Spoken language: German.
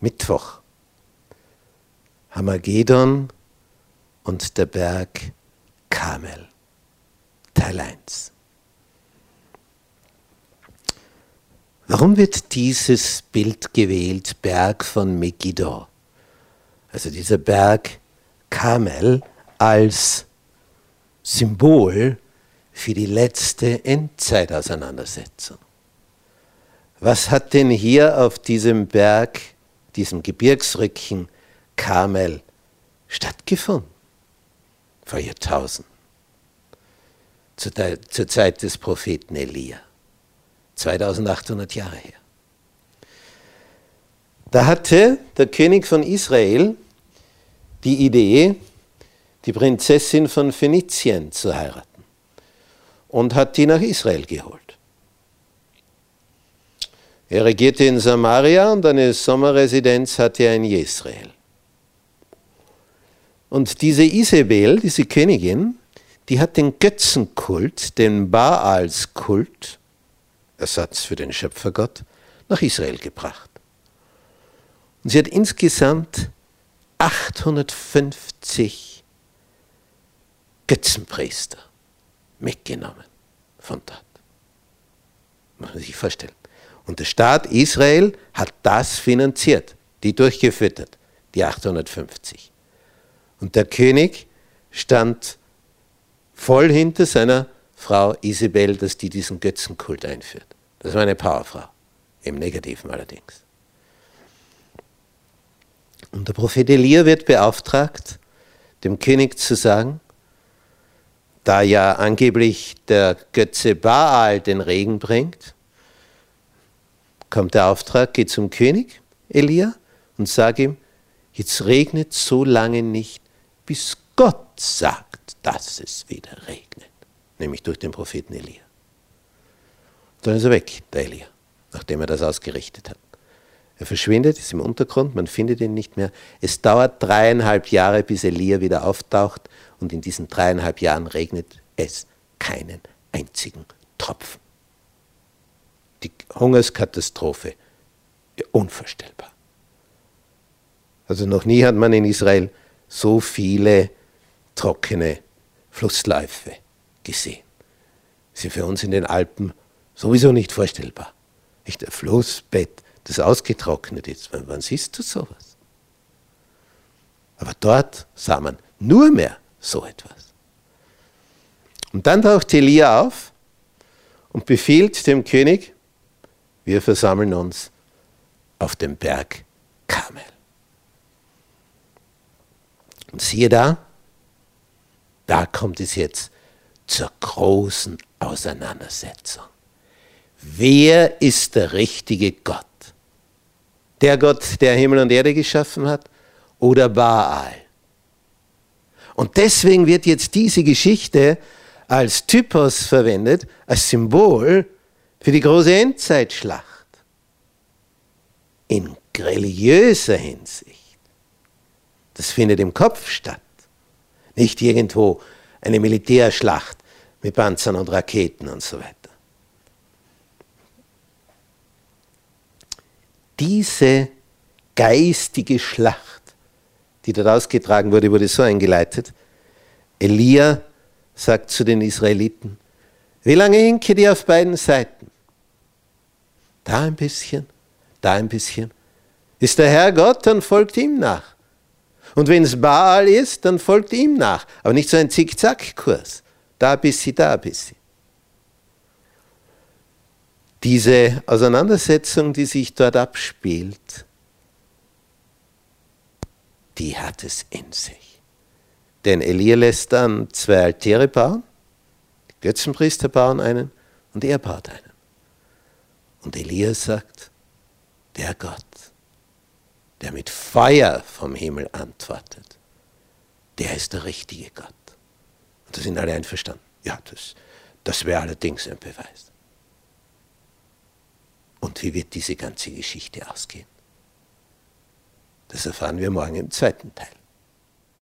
Mittwoch. Hamagedon und der Berg Kamel. Teil 1. Warum wird dieses Bild gewählt, Berg von Megiddo? Also dieser Berg Kamel als Symbol für die letzte Endzeitauseinandersetzung. Was hat denn hier auf diesem Berg, diesem Gebirgsrücken Kamel stattgefunden? Vor Jahrtausenden. Zur, zur Zeit des Propheten Elia. 2800 Jahre her. Da hatte der König von Israel die Idee, die Prinzessin von Phönizien zu heiraten und hat die nach Israel geholt. Er regierte in Samaria und eine Sommerresidenz hatte er in Jezreel. Und diese Isabel, diese Königin, die hat den Götzenkult, den Baalskult, Ersatz für den Schöpfergott, nach Israel gebracht. Und sie hat insgesamt 850 Götzenpriester mitgenommen von dort. Muss man sich vorstellen. Und der Staat Israel hat das finanziert, die durchgefüttert, die 850. Und der König stand voll hinter seiner Frau Isabel, dass die diesen Götzenkult einführt. Das war eine Powerfrau, im Negativen allerdings. Und der Prophet Elia wird beauftragt, dem König zu sagen, da ja angeblich der Götze Baal den Regen bringt, kommt der Auftrag, geh zum König Elia und sag ihm, jetzt regnet so lange nicht, bis Gott sagt, dass es wieder regnet. Nämlich durch den Propheten Elia. Dann ist er weg, der Elia, nachdem er das ausgerichtet hat. Er verschwindet, ist im Untergrund, man findet ihn nicht mehr. Es dauert dreieinhalb Jahre, bis Elia wieder auftaucht und in diesen dreieinhalb Jahren regnet es keinen einzigen. Hungerskatastrophe, unvorstellbar. Also noch nie hat man in Israel so viele trockene Flussläufe gesehen. Das ist für uns in den Alpen sowieso nicht vorstellbar. Nicht ein Flussbett das ausgetrocknet ist. Wann, wann siehst du sowas? Aber dort sah man nur mehr so etwas. Und dann taucht Elia auf und befiehlt dem König, wir versammeln uns auf dem Berg Kamel. Und siehe da, da kommt es jetzt zur großen Auseinandersetzung. Wer ist der richtige Gott? der Gott, der Himmel und Erde geschaffen hat, oder Baal. Und deswegen wird jetzt diese Geschichte als Typos verwendet, als Symbol für die große Endzeitschlacht. In religiöser Hinsicht. Das findet im Kopf statt. Nicht irgendwo eine Militärschlacht mit Panzern und Raketen und so weiter. diese geistige Schlacht, die dort ausgetragen wurde, wurde so eingeleitet. Elia sagt zu den Israeliten, wie lange hinke die auf beiden Seiten? Da ein bisschen, da ein bisschen. Ist der Herr Gott, dann folgt ihm nach. Und wenn es Baal ist, dann folgt ihm nach. Aber nicht so ein Zickzackkurs. Da ein bisschen, da ein bisschen. Diese Auseinandersetzung, die sich dort abspielt, die hat es in sich. Denn Elia lässt dann zwei Altäre bauen, die Götzenpriester bauen einen und er baut einen. Und Elia sagt, der Gott, der mit Feuer vom Himmel antwortet, der ist der richtige Gott. Und da sind alle einverstanden. Ja, das, das wäre allerdings ein Beweis. Und wie wird diese ganze Geschichte ausgehen? Das erfahren wir morgen im zweiten Teil.